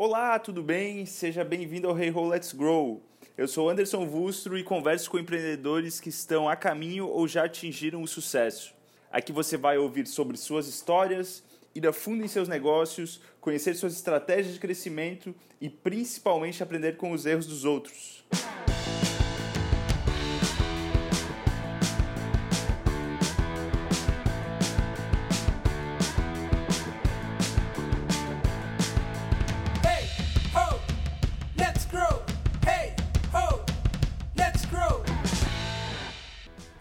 Olá, tudo bem? Seja bem-vindo ao Hey Ho Let's Grow. Eu sou Anderson Vustro e converso com empreendedores que estão a caminho ou já atingiram o sucesso. Aqui você vai ouvir sobre suas histórias, ir a fundo em seus negócios, conhecer suas estratégias de crescimento e principalmente aprender com os erros dos outros.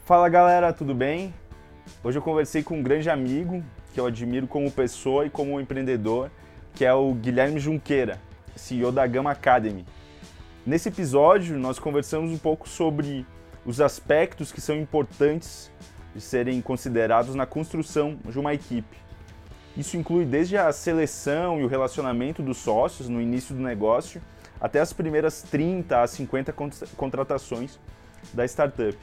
Fala galera, tudo bem? Hoje eu conversei com um grande amigo que eu admiro como pessoa e como empreendedor, que é o Guilherme Junqueira, CEO da Gama Academy. Nesse episódio, nós conversamos um pouco sobre os aspectos que são importantes de serem considerados na construção de uma equipe. Isso inclui desde a seleção e o relacionamento dos sócios no início do negócio, até as primeiras 30 a 50 contratações da startup.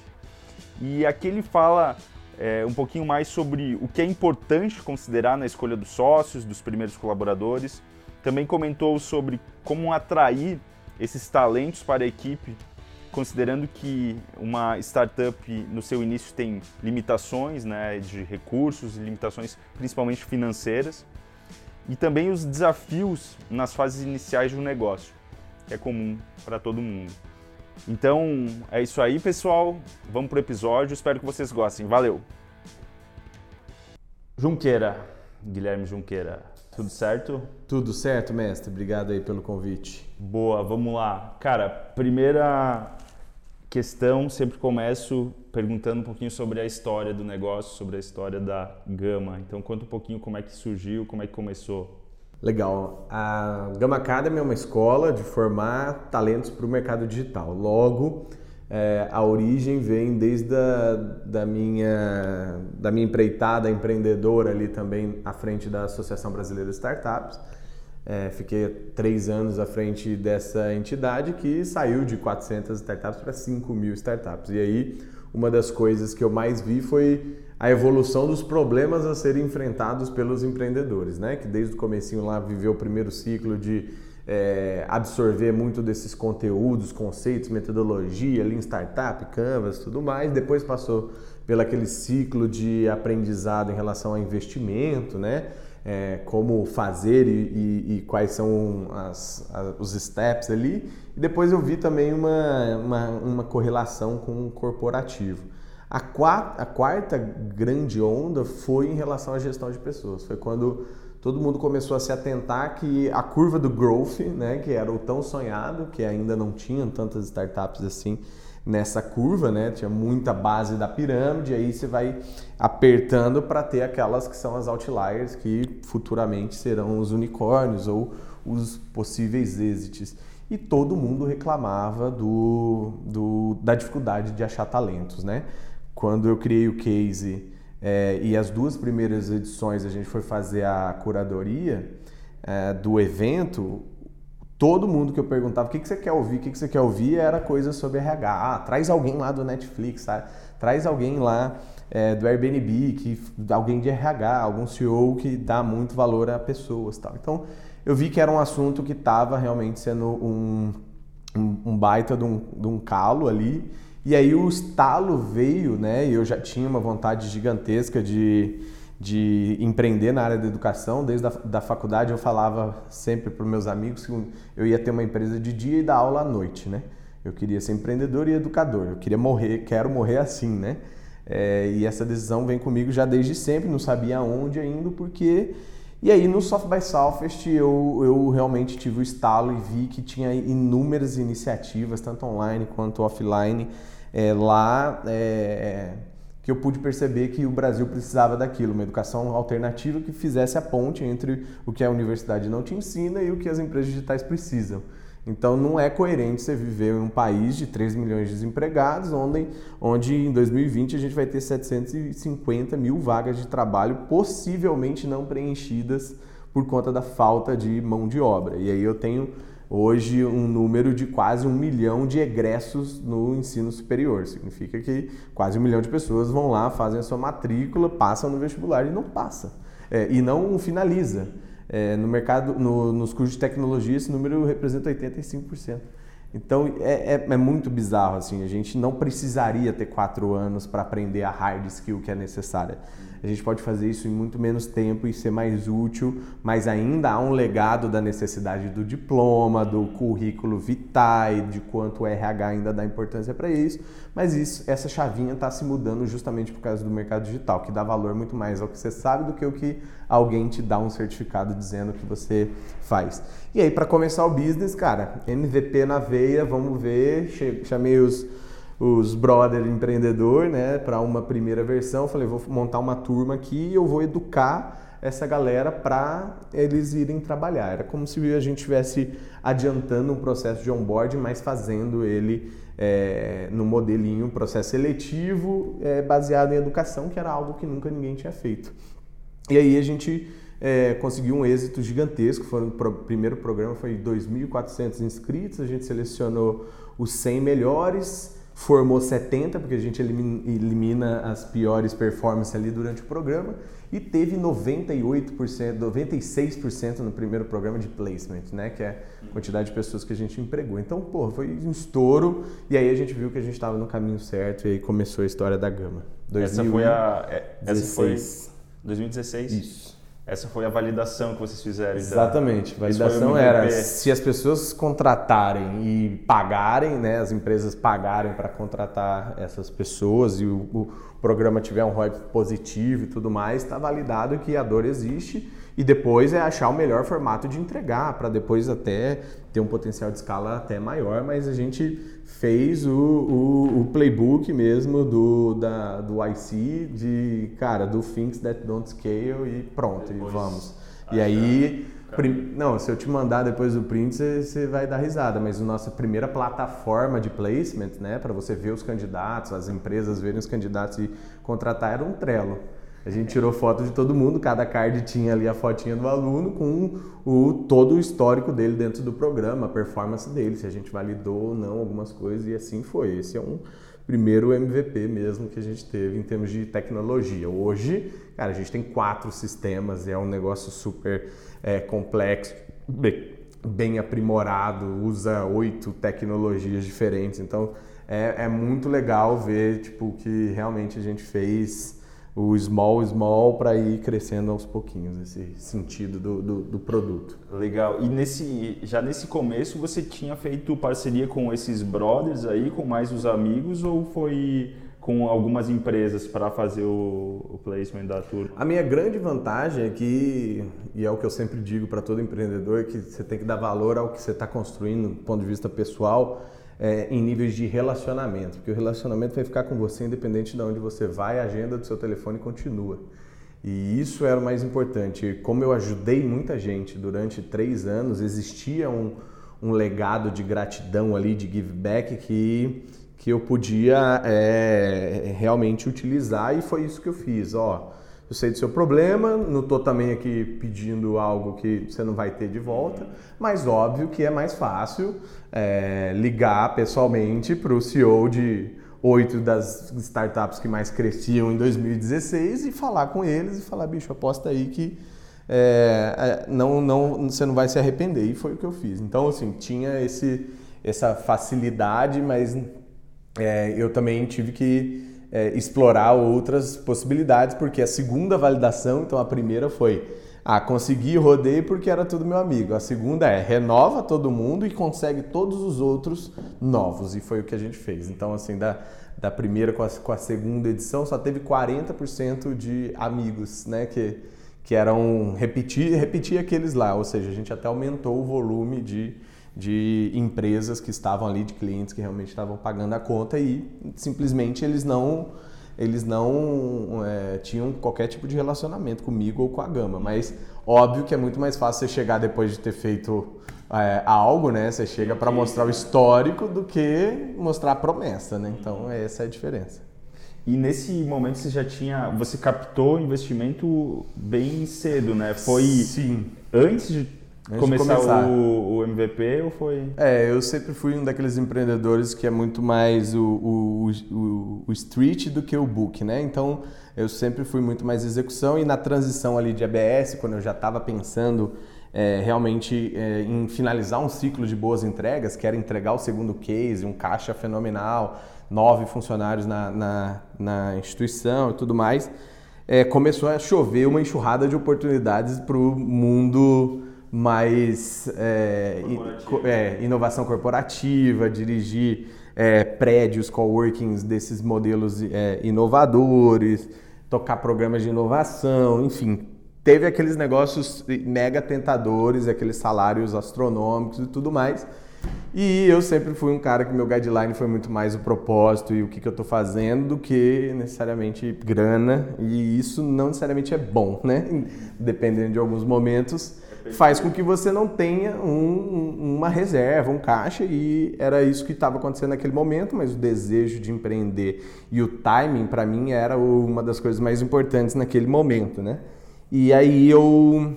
E aqui ele fala é, um pouquinho mais sobre o que é importante considerar na escolha dos sócios, dos primeiros colaboradores. Também comentou sobre como atrair esses talentos para a equipe, considerando que uma startup no seu início tem limitações né, de recursos, limitações principalmente financeiras, e também os desafios nas fases iniciais de um negócio, que é comum para todo mundo. Então é isso aí, pessoal. Vamos pro episódio. Espero que vocês gostem. Valeu! Junqueira, Guilherme Junqueira, tudo certo? Tudo certo, mestre. Obrigado aí pelo convite. Boa, vamos lá. Cara, primeira questão, sempre começo perguntando um pouquinho sobre a história do negócio, sobre a história da Gama. Então conta um pouquinho como é que surgiu, como é que começou. Legal. A Gama Academy é uma escola de formar talentos para o mercado digital. Logo, é, a origem vem desde a, da, minha, da minha empreitada empreendedora ali também à frente da Associação Brasileira de Startups. É, fiquei três anos à frente dessa entidade que saiu de 400 startups para 5 mil startups. E aí, uma das coisas que eu mais vi foi a evolução dos problemas a serem enfrentados pelos empreendedores, né? Que desde o comecinho lá viveu o primeiro ciclo de é, absorver muito desses conteúdos, conceitos, metodologia, Lean Startup, Canvas, tudo mais. Depois passou pelo aquele ciclo de aprendizado em relação a investimento, né? É, como fazer e, e, e quais são as, as, os steps ali. E depois eu vi também uma, uma, uma correlação com o corporativo. A quarta, a quarta grande onda foi em relação à gestão de pessoas. Foi quando todo mundo começou a se atentar que a curva do growth, né, que era o tão sonhado, que ainda não tinham tantas startups assim nessa curva, né? Tinha muita base da pirâmide, aí você vai apertando para ter aquelas que são as outliers, que futuramente serão os unicórnios ou os possíveis êxitos. E todo mundo reclamava do, do, da dificuldade de achar talentos, né? Quando eu criei o case é, e as duas primeiras edições a gente foi fazer a curadoria é, do evento, todo mundo que eu perguntava o que, que você quer ouvir, o que, que você quer ouvir era coisa sobre RH. Ah, traz alguém lá do Netflix, sabe? traz alguém lá é, do Airbnb, que, alguém de RH, algum CEO que dá muito valor a pessoas. Tal. Então eu vi que era um assunto que estava realmente sendo um, um, um baita de um, de um calo ali e aí o estalo veio, né? E eu já tinha uma vontade gigantesca de, de empreender na área da educação. Desde a da faculdade eu falava sempre para meus amigos que eu ia ter uma empresa de dia e dar aula à noite, né? Eu queria ser empreendedor e educador. Eu queria morrer, quero morrer assim, né? É, e essa decisão vem comigo já desde sempre, não sabia aonde ainda, porque... E aí no Soft by Southwest eu, eu realmente tive o estalo e vi que tinha inúmeras iniciativas, tanto online quanto offline, é, lá é, que eu pude perceber que o Brasil precisava daquilo, uma educação alternativa que fizesse a ponte entre o que a universidade não te ensina e o que as empresas digitais precisam. Então não é coerente você viver em um país de 3 milhões de desempregados, onde, onde em 2020 a gente vai ter 750 mil vagas de trabalho possivelmente não preenchidas por conta da falta de mão de obra. E aí eu tenho hoje um número de quase um milhão de egressos no ensino superior. Significa que quase um milhão de pessoas vão lá, fazem a sua matrícula, passam no vestibular e não passa. É, e não finaliza. É, no mercado, no, nos cursos de tecnologia, esse número representa 85%. Então é, é, é, muito bizarro assim. A gente não precisaria ter quatro anos para aprender a hard skill que é necessária. A gente pode fazer isso em muito menos tempo e ser mais útil, mas ainda há um legado da necessidade do diploma, do currículo vitae, de quanto o RH ainda dá importância para isso. Mas isso, essa chavinha está se mudando justamente por causa do mercado digital, que dá valor muito mais ao que você sabe do que o que alguém te dá um certificado dizendo que você faz. E aí, para começar o business, cara, MVP na veia, vamos ver. Chamei os os brother empreendedor, né, para uma primeira versão. Falei, vou montar uma turma aqui e eu vou educar essa galera para eles irem trabalhar. Era como se a gente estivesse adiantando um processo de onboarding, mas fazendo ele é, no modelinho, processo seletivo, é, baseado em educação, que era algo que nunca ninguém tinha feito. E aí a gente é, conseguiu um êxito gigantesco. Foi, o primeiro programa foi 2.400 inscritos, a gente selecionou os 100 melhores formou 70, porque a gente elimina as piores performances ali durante o programa, e teve 98%, 96% no primeiro programa de placement, né, que é a quantidade de pessoas que a gente empregou. Então, pô, foi um estouro, e aí a gente viu que a gente estava no caminho certo, e aí começou a história da Gama. 2016. Essa foi a... É, essa foi 2016? Isso. Essa foi a validação que vocês fizeram. Então. Exatamente. Validação era se as pessoas contratarem e pagarem, né, as empresas pagarem para contratar essas pessoas e o, o programa tiver um ROI positivo e tudo mais, está validado que a dor existe e depois é achar o melhor formato de entregar para depois até ter um potencial de escala até maior, mas a gente fez o, o, o, playbook mesmo do, da, do IC de, cara, do Things That Don't Scale e pronto, depois, e vamos. E aí, não, se eu te mandar depois o print, você, você vai dar risada, mas a nossa primeira plataforma de placement, né, para você ver os candidatos, as empresas verem os candidatos e contratar era um Trello. A gente tirou foto de todo mundo, cada card tinha ali a fotinha do aluno com o, todo o histórico dele dentro do programa, a performance dele, se a gente validou ou não algumas coisas, e assim foi. Esse é um primeiro MVP mesmo que a gente teve em termos de tecnologia. Hoje, cara, a gente tem quatro sistemas, é um negócio super é, complexo, bem, bem aprimorado, usa oito tecnologias diferentes, então é, é muito legal ver tipo, que realmente a gente fez o small, small para ir crescendo aos pouquinhos, esse sentido do, do, do, produto. Legal. E nesse, já nesse começo você tinha feito parceria com esses brothers aí, com mais os amigos, ou foi com algumas empresas para fazer o, o, placement da turma? A minha grande vantagem é que, e é o que eu sempre digo para todo empreendedor, que você tem que dar valor ao que você está construindo do ponto de vista pessoal é, em níveis de relacionamento, porque o relacionamento vai ficar com você independente de onde você vai, a agenda do seu telefone continua. E isso era o mais importante. Como eu ajudei muita gente durante três anos, existia um, um legado de gratidão ali, de give back que, que eu podia é, realmente utilizar e foi isso que eu fiz. Ó, eu sei do seu problema, não estou também aqui pedindo algo que você não vai ter de volta, mas óbvio que é mais fácil é, ligar pessoalmente para o CEO de oito das startups que mais cresciam em 2016 e falar com eles e falar, bicho, aposta aí que é, é, não, não, você não vai se arrepender. E foi o que eu fiz. Então, assim, tinha esse, essa facilidade, mas é, eu também tive que é, explorar outras possibilidades, porque a segunda validação, então a primeira foi ah, consegui, rodei porque era tudo meu amigo. A segunda é renova todo mundo e consegue todos os outros novos. E foi o que a gente fez. Então, assim, da, da primeira com a, com a segunda edição, só teve 40% de amigos, né? Que, que eram repetir, repetir aqueles lá. Ou seja, a gente até aumentou o volume de, de empresas que estavam ali, de clientes que realmente estavam pagando a conta e simplesmente eles não eles não é, tinham qualquer tipo de relacionamento comigo ou com a Gama. Mas óbvio que é muito mais fácil você chegar depois de ter feito é, algo, né? Você chega para mostrar o histórico do que mostrar a promessa, né? Então essa é a diferença. E nesse momento você já tinha, você captou investimento bem cedo, né? Foi Sim. antes de começar, começar. O, o, MVP ou foi? É, eu sempre fui um daqueles empreendedores que é muito mais o, o, o, o street do que o book, né? Então eu sempre fui muito mais execução e na transição ali de ABS, quando eu já estava pensando é, realmente é, em finalizar um ciclo de boas entregas, que era entregar o segundo case, um caixa fenomenal, nove funcionários na, na, na instituição e tudo mais, é, começou a chover uma enxurrada de oportunidades para o mundo mais é, é, inovação corporativa, dirigir é, prédios, coworkings desses modelos é, inovadores, tocar programas de inovação, enfim. Teve aqueles negócios mega tentadores, aqueles salários astronômicos e tudo mais. E eu sempre fui um cara que meu guideline foi muito mais o propósito e o que, que eu estou fazendo do que necessariamente grana. E isso não necessariamente é bom, né? Dependendo de alguns momentos, faz com que você não tenha um, uma reserva, um caixa. E era isso que estava acontecendo naquele momento, mas o desejo de empreender e o timing, para mim, era uma das coisas mais importantes naquele momento, né? E aí eu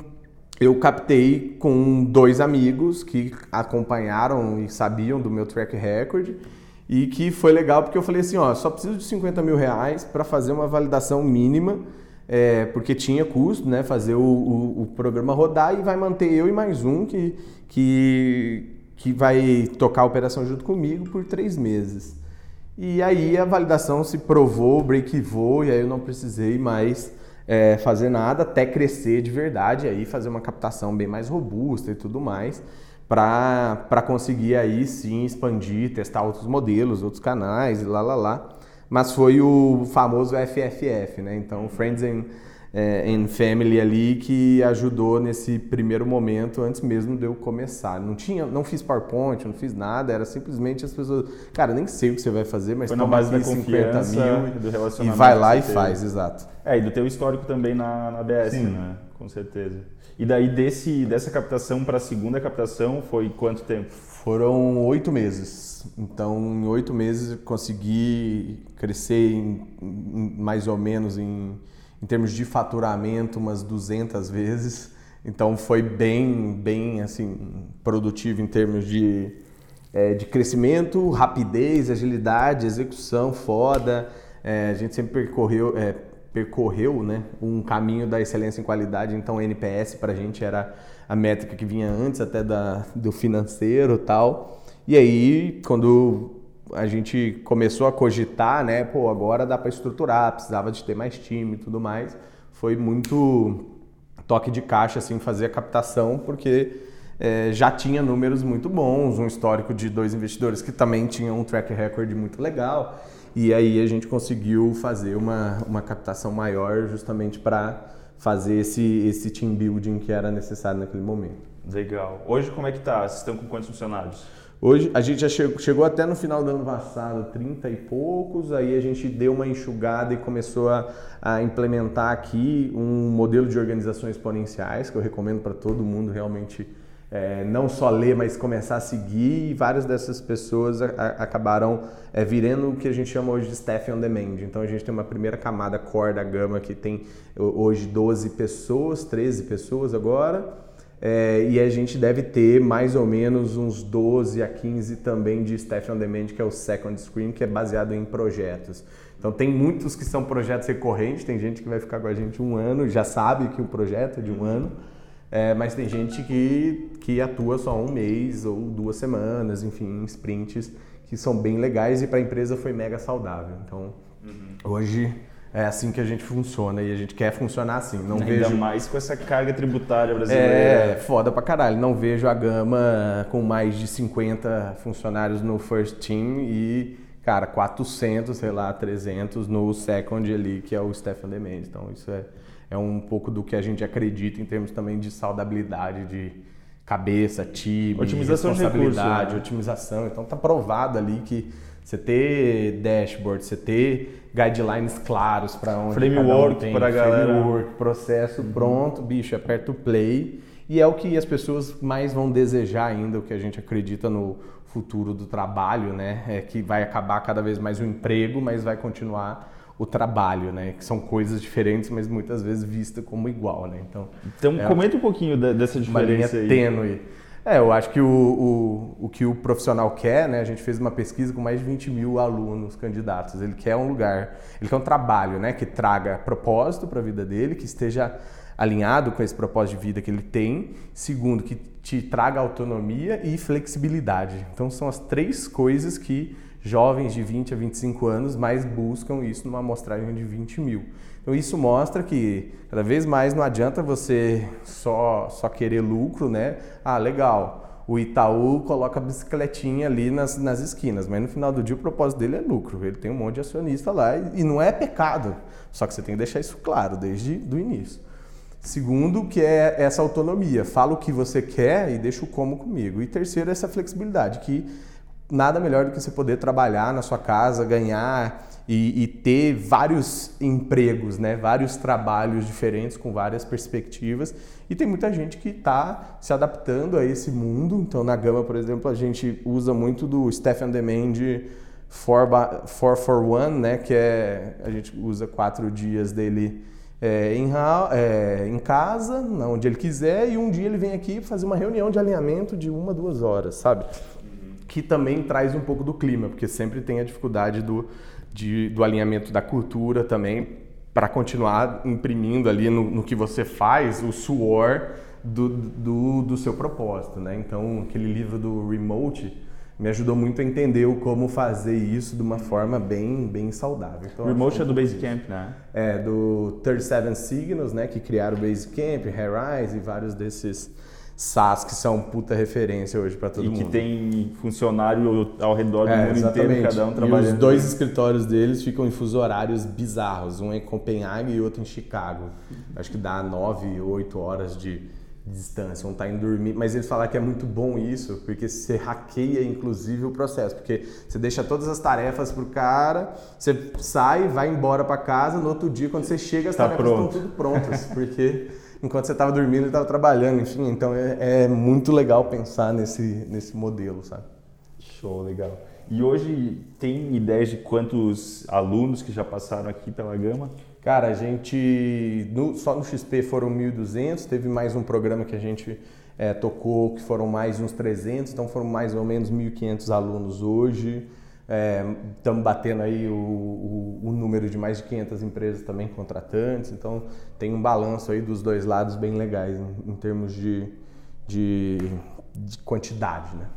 eu captei com dois amigos que acompanharam e sabiam do meu track record e que foi legal porque eu falei assim, ó, só preciso de 50 mil reais para fazer uma validação mínima, é, porque tinha custo, né, fazer o, o, o, programa rodar e vai manter eu e mais um que, que, que vai tocar a operação junto comigo por três meses. E aí a validação se provou, break-vou, e aí eu não precisei mais é, fazer nada até crescer de verdade, aí fazer uma captação bem mais robusta e tudo mais, para conseguir aí sim expandir, testar outros modelos, outros canais e lá lá lá. Mas foi o famoso FFF, né? Então, Friends and é, em Family ali que ajudou nesse primeiro momento antes mesmo de eu começar. Não tinha, não fiz PowerPoint, não fiz nada, era simplesmente as pessoas, cara, nem sei o que você vai fazer, mas Foi na base da 50 mil e vai lá e faz, exato. É, e do teu histórico também na, na BS, Sim. né? Com certeza. E daí desse, dessa captação para a segunda captação foi quanto tempo? Foram oito meses. Então, em oito meses eu consegui crescer em, em, mais ou menos em em termos de faturamento umas 200 vezes. Então foi bem, bem assim produtivo em termos de, é, de crescimento, rapidez, agilidade, execução foda. É, a gente sempre percorreu, é, percorreu né, um caminho da excelência em qualidade, então NPS para a gente era a métrica que vinha antes até da, do financeiro tal. E aí, quando a gente começou a cogitar, né? Pô, agora dá para estruturar, precisava de ter mais time e tudo mais. Foi muito toque de caixa, assim, fazer a captação, porque é, já tinha números muito bons, um histórico de dois investidores que também tinham um track record muito legal. E aí a gente conseguiu fazer uma, uma captação maior justamente para fazer esse, esse team building que era necessário naquele momento. Legal. Hoje como é que tá? Vocês estão com quantos funcionários? Hoje a gente já chegou, chegou até no final do ano passado 30 e poucos, aí a gente deu uma enxugada e começou a, a implementar aqui um modelo de organizações exponenciais que eu recomendo para todo mundo realmente é, não só ler, mas começar a seguir. E várias dessas pessoas a, a, acabaram é, virando o que a gente chama hoje de staff on demand. Então a gente tem uma primeira camada core da gama que tem hoje 12 pessoas, 13 pessoas agora. É, e a gente deve ter mais ou menos uns 12 a 15 também de Staff on Demand, que é o Second Screen, que é baseado em projetos. Então tem muitos que são projetos recorrentes, tem gente que vai ficar com a gente um ano, já sabe que o projeto é de um ano, é, mas tem gente que, que atua só um mês ou duas semanas, enfim, sprints que são bem legais e para a empresa foi mega saudável. Então uhum. hoje é assim que a gente funciona e a gente quer funcionar assim. Não Ainda vejo... mais com essa carga tributária brasileira. É, foda pra caralho. Não vejo a gama com mais de 50 funcionários no first team e, cara, 400, sei lá, 300 no second ali, que é o Stefan Demand. Então, isso é, é um pouco do que a gente acredita em termos também de saudabilidade, de cabeça, time, otimização responsabilidade, de recurso, né? otimização. Então, tá provado ali que você ter dashboard, você ter guidelines claros para onde framework um para galera, framework, processo uhum. pronto, bicho, aperta o play e é o que as pessoas mais vão desejar ainda, o que a gente acredita no futuro do trabalho, né? É que vai acabar cada vez mais o emprego, mas vai continuar o trabalho, né? Que são coisas diferentes, mas muitas vezes vista como igual, né? Então, então é comenta um pouquinho dessa diferença uma linha aí. tênue. É, eu acho que o, o, o que o profissional quer, né? A gente fez uma pesquisa com mais de 20 mil alunos candidatos. Ele quer um lugar, ele quer um trabalho, né? Que traga propósito para a vida dele, que esteja alinhado com esse propósito de vida que ele tem. Segundo, que te traga autonomia e flexibilidade. Então são as três coisas que jovens de 20 a 25 anos mais buscam isso numa amostragem de 20 mil. Então isso mostra que cada vez mais não adianta você só, só querer lucro, né? Ah, legal. O Itaú coloca a bicicletinha ali nas, nas esquinas, mas no final do dia o propósito dele é lucro. Ele tem um monte de acionista lá e, e não é pecado. Só que você tem que deixar isso claro desde o início. Segundo, que é essa autonomia. Fala o que você quer e deixa o como comigo. E terceiro, essa flexibilidade, que nada melhor do que você poder trabalhar na sua casa, ganhar e, e, ter vários empregos, né? vários trabalhos diferentes com várias perspectivas. E tem muita gente que está se adaptando a esse mundo. Então, na Gama, por exemplo, a gente usa muito do Stefan Demand 4 for 1, né? que é a gente usa quatro dias dele é, em, é, em casa, onde ele quiser, e um dia ele vem aqui fazer uma reunião de alinhamento de uma, duas horas, sabe? Que também traz um pouco do clima, porque sempre tem a dificuldade do, de, do alinhamento da cultura também, para continuar imprimindo ali no, no, que você faz o suor do, do, do seu propósito, né? Então, aquele livro do Remote me ajudou muito a entender como fazer isso de uma forma bem, bem saudável. Então, Remote é do Basecamp, né? É, do 37 Signals, né? Que criaram o Basecamp, Rise e vários desses SaaS que são puta referência hoje para todo e mundo. E que tem funcionário ao redor do é, mundo exatamente. inteiro, cada um trabalhando. E os dois escritórios deles ficam em fuso horários bizarros, um em Copenhague e outro em Chicago. Acho que dá nove, oito horas de distância, um está indo dormir, mas eles falam que é muito bom isso, porque você hackeia inclusive o processo, porque você deixa todas as tarefas pro cara, você sai, vai embora para casa, no outro dia quando você chega as tá tarefas pronto. estão tudo prontas, porque enquanto você estava dormindo ele estava trabalhando, enfim, então é, é, muito legal pensar nesse, nesse modelo, sabe? Show, legal. E hoje tem ideias de quantos alunos que já passaram aqui pela Gama? Cara, a gente no, só no XP foram 1.200, teve mais um programa que a gente é, tocou que foram mais uns 300, então foram mais ou menos 1.500 alunos hoje. Estamos é, batendo aí o, o, o, número de mais de 500 empresas também contratantes, então tem um balanço aí dos dois lados bem legais em, em termos de, de, de, quantidade, né?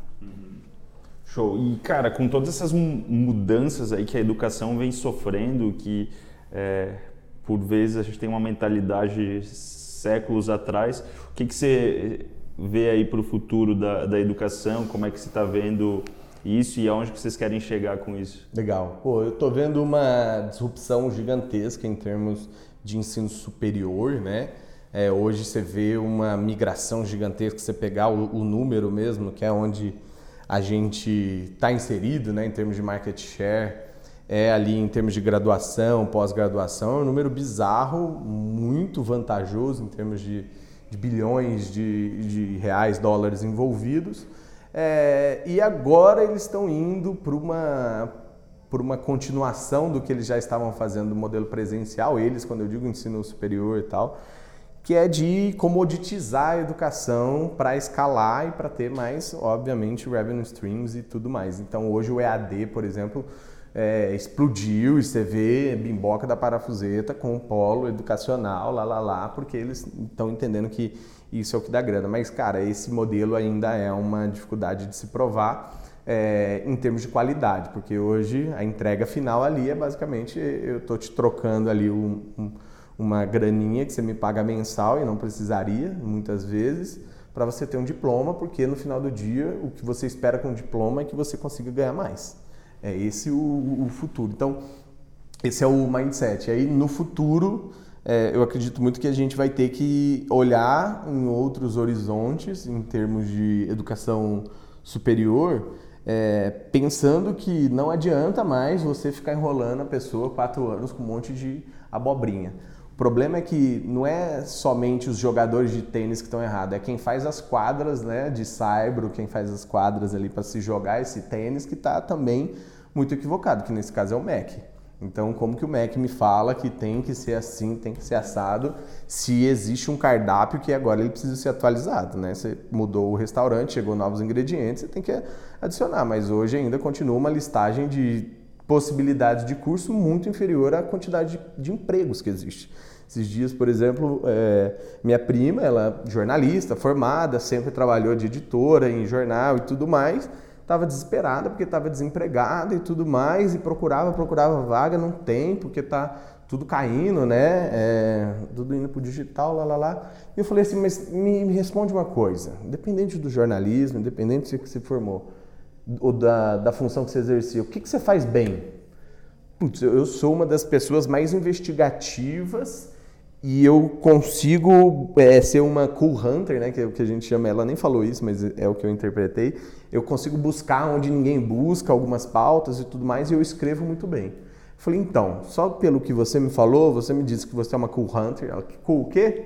Show. E cara, com todas essas mudanças aí que a educação vem sofrendo, que é, por vezes a gente tem uma mentalidade séculos atrás. O que, que você vê aí para o futuro da, da educação? Como é que você está vendo isso e aonde que vocês querem chegar com isso? Legal. Pô, eu estou vendo uma disrupção gigantesca em termos de ensino superior, né? É, hoje você vê uma migração gigantesca, você pegar o, o número mesmo, que é onde a gente está inserido, né, em termos de market share, é ali em termos de graduação, pós-graduação, é um número bizarro, muito vantajoso em termos de, de bilhões de, de, reais, dólares envolvidos. É, e agora eles estão indo para uma, por uma continuação do que eles já estavam fazendo no modelo presencial, eles, quando eu digo ensino superior e tal, que é de comoditizar a educação para escalar e para ter mais, obviamente, revenue streams e tudo mais. Então, hoje o EAD, por exemplo, é, explodiu e você vê bimboca da parafuseta com o polo educacional, lá, lá, lá, porque eles estão entendendo que isso é o que dá grana. Mas, cara, esse modelo ainda é uma dificuldade de se provar é, em termos de qualidade, porque hoje a entrega final ali é basicamente eu estou te trocando ali um, um, uma graninha que você me paga mensal e não precisaria, muitas vezes, para você ter um diploma, porque no final do dia o que você espera com o diploma é que você consiga ganhar mais. É esse o, o futuro. Então, esse é o mindset. Aí, no futuro, é, eu acredito muito que a gente vai ter que olhar em outros horizontes, em termos de educação superior, é, pensando que não adianta mais você ficar enrolando a pessoa quatro anos com um monte de abobrinha. O problema é que não é somente os jogadores de tênis que estão errados, é quem faz as quadras né, de saibro, quem faz as quadras ali para se jogar esse tênis que está também muito equivocado, que nesse caso é o MEC. Então, como que o MEC me fala que tem que ser assim, tem que ser assado, se existe um cardápio que agora ele precisa ser atualizado, né? Você mudou o restaurante, chegou novos ingredientes, você tem que adicionar, mas hoje ainda continua uma listagem de possibilidades de curso muito inferior à quantidade de, de empregos que existe. Esses dias, por exemplo, é, minha prima, ela é jornalista, formada, sempre trabalhou de editora em jornal e tudo mais, estava desesperada porque estava desempregada e tudo mais, e procurava, procurava vaga, não tem, porque tá tudo caindo, né? É, tudo indo para o digital, lá, lá, lá. E eu falei assim, mas me, me, responde uma coisa, independente do jornalismo, independente do que você formou, ou da, da função que você exercia, o que, que você faz bem? Putz, eu sou uma das pessoas mais investigativas e eu consigo é, ser uma cool hunter, né, que é o que a gente chama, ela nem falou isso, mas é o que eu interpretei. Eu consigo buscar onde ninguém busca algumas pautas e tudo mais, e eu escrevo muito bem. Falei, então, só pelo que você me falou, você me disse que você é uma cool hunter. Cool o quê?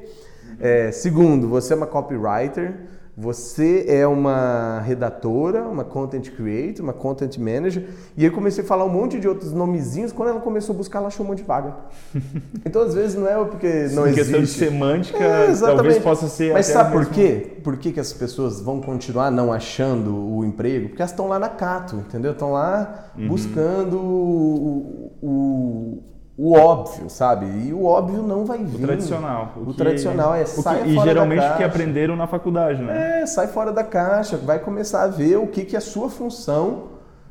É, segundo, você é uma copywriter. Você é uma redatora, uma content creator, uma content manager. E aí comecei a falar um monte de outros nomezinhos. Quando ela começou a buscar, ela achou um monte de vaga. Então, às vezes, não é porque não Sim, existe. questão de semântica, é, talvez possa ser. Mas sabe por quê? Por que, que as pessoas vão continuar não achando o emprego? Porque elas estão lá na Cato, entendeu? Estão lá uhum. buscando o, o o óbvio, sabe? E o óbvio não vai vir. O tradicional. O, o que, tradicional é o que, E geralmente o que aprenderam na faculdade, né? É, sai fora da caixa, vai começar a ver o que, que é a sua função,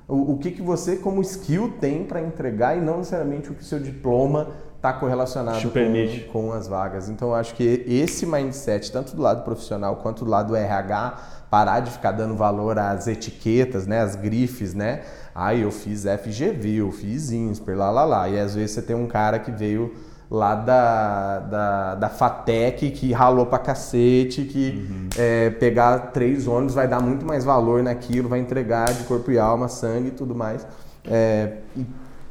o, o que, que você como skill tem para entregar e não necessariamente o que seu diploma está correlacionado com, com as vagas. Então eu acho que esse mindset, tanto do lado profissional quanto do lado RH, parar de ficar dando valor às etiquetas, né, às grifes, né? Ah, eu fiz FGV, eu fiz INSPER, lá, lá, lá. E às vezes você tem um cara que veio lá da, da, da FATEC que ralou pra cacete, que uhum. é, pegar três ônibus vai dar muito mais valor naquilo, vai entregar de corpo e alma, sangue e tudo mais. É,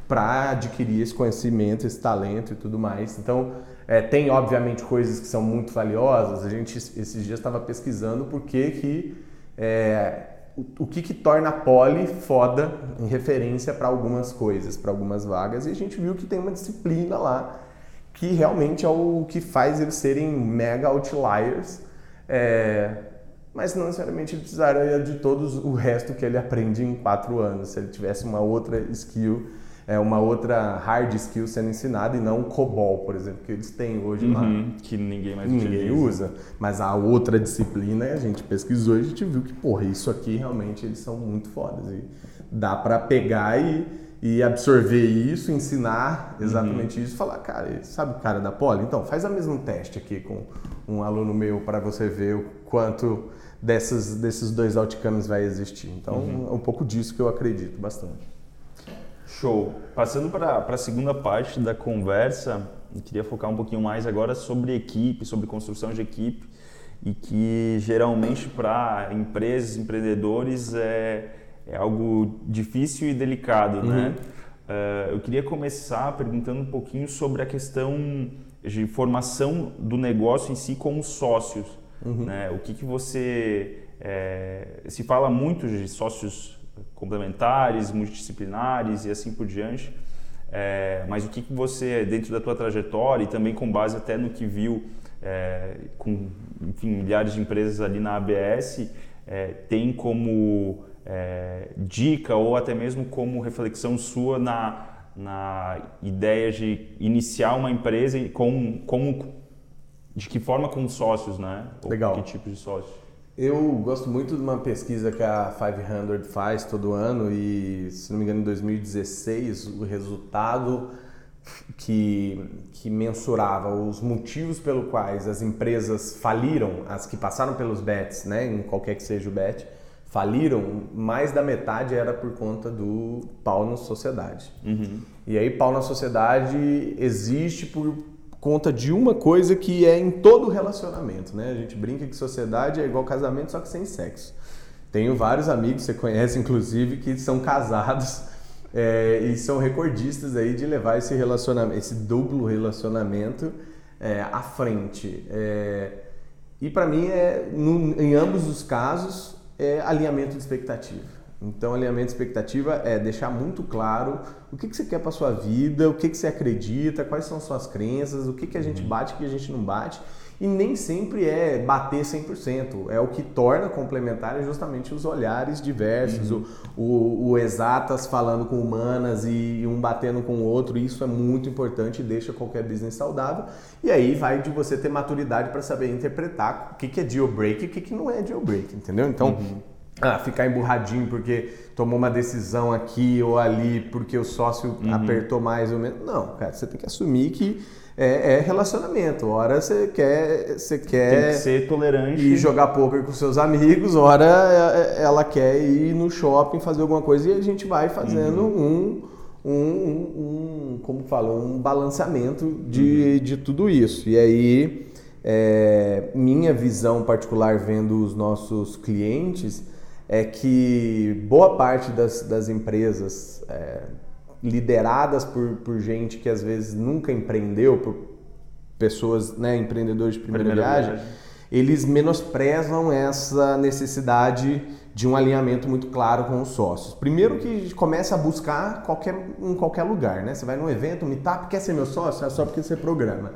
para adquirir esse conhecimento, esse talento e tudo mais. Então, é, tem, obviamente, coisas que são muito valiosas. A gente, esses dias, estava pesquisando por que que... É, o, o que, que torna a poli foda em referência para algumas coisas, para algumas vagas, e a gente viu que tem uma disciplina lá que realmente é o que faz eles serem mega outliers, é, mas não necessariamente ele precisaria de todos o resto que ele aprende em quatro anos. Se ele tivesse uma outra skill é uma outra hard skill sendo ensinada e não o COBOL, por exemplo, que eles têm hoje uhum, lá. Que ninguém mais ninguém usa. Mas a outra disciplina, a gente pesquisou e a gente viu que, porra, isso aqui realmente eles são muito fodas. E dá para pegar e, e absorver isso, ensinar exatamente uhum. isso, falar, cara, sabe o cara da poli? Então, faz o mesmo teste aqui com um aluno meu para você ver o quanto dessas, desses dois outcomes vai existir. Então, uhum. é um pouco disso que eu acredito bastante. Show. Passando para a segunda parte da conversa, eu queria focar um pouquinho mais agora sobre equipe, sobre construção de equipe, e que geralmente para empresas, empreendedores é, é algo difícil e delicado, né? uhum. né? Uh, eu queria começar perguntando um pouquinho sobre a questão de formação do negócio em si como sócios. Uhum. Né? O que, que você... É, se fala muito de sócios complementares, multidisciplinares e assim por diante. É, mas o que, que você, dentro da tua trajetória e também com base até no que viu é, com enfim, milhares de empresas ali na ABS, é, tem como é, dica ou até mesmo como reflexão sua na, na ideia de iniciar uma empresa com, com de que forma com sócios, né? Legal. Ou que tipo de sócios? Eu gosto muito de uma pesquisa que a 500 faz todo ano e, se não me engano, em 2016 o resultado que, que mensurava os motivos pelo quais as empresas faliram, as que passaram pelos bets, né, em qualquer que seja o bet, faliram, mais da metade era por conta do pau na sociedade. Uhum. E aí, pau na sociedade existe por conta de uma coisa que é em todo relacionamento, né? A gente brinca que sociedade é igual casamento, só que sem sexo. Tenho vários amigos, você conhece inclusive, que são casados é, e são recordistas aí de levar esse relacionamento, esse duplo relacionamento é, à frente. É, e para mim, é, no, em ambos os casos, é alinhamento de expectativa. Então, alinhamento de expectativa é deixar muito claro o que, que você quer para sua vida, o que, que você acredita, quais são suas crenças, o que, que a gente uhum. bate, o que a gente não bate. E nem sempre é bater 100%. É o que torna complementar justamente os olhares diversos, uhum. o, o, o, exatas falando com humanas e um batendo com o outro. Isso é muito importante e deixa qualquer business saudável. E aí vai de você ter maturidade para saber interpretar o que, que é deal break e o que, que não é deal break, entendeu? Então. Uhum ah, ficar emburradinho porque tomou uma decisão aqui ou ali porque o sócio uhum. apertou mais ou menos. Não, cara, você tem que assumir que é, é relacionamento. Hora você quer, você quer tem que ser tolerante e jogar poker com seus amigos. Hora é, é, ela quer ir no shopping fazer alguma coisa e a gente vai fazendo uhum. um, um, um, como fala, um balanceamento de, uhum. de tudo isso. E aí é, minha visão particular vendo os nossos clientes é que boa parte das, das empresas é, lideradas por, por gente que às vezes nunca empreendeu, por pessoas, né, empreendedores de primeira, primeira viagem, viagem, eles menosprezam essa necessidade de um alinhamento muito claro com os sócios. Primeiro que começa a buscar qualquer, em qualquer lugar, né? Você vai num evento, um meetup, quer ser meu sócio? É só porque você programa.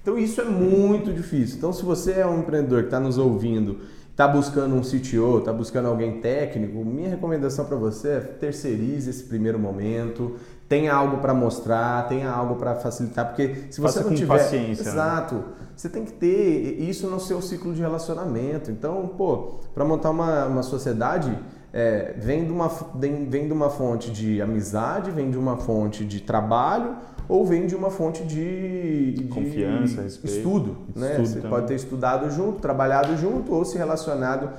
Então isso é muito difícil. Então se você é um empreendedor que está nos ouvindo está buscando um CTO, está buscando alguém técnico, minha recomendação para você é terceirize esse primeiro momento, tenha algo para mostrar, tenha algo para facilitar, porque se você Faça não tiver, paciência, né? exato, né? você tem que ter isso no seu ciclo de relacionamento. Então, pô, para montar uma, uma sociedade é, vem, de uma, vem de uma fonte de amizade, vem de uma fonte de trabalho ou vem de uma fonte de, de confiança, respeito, estudo, né? Você também. pode ter estudado junto, trabalhado junto ou se relacionado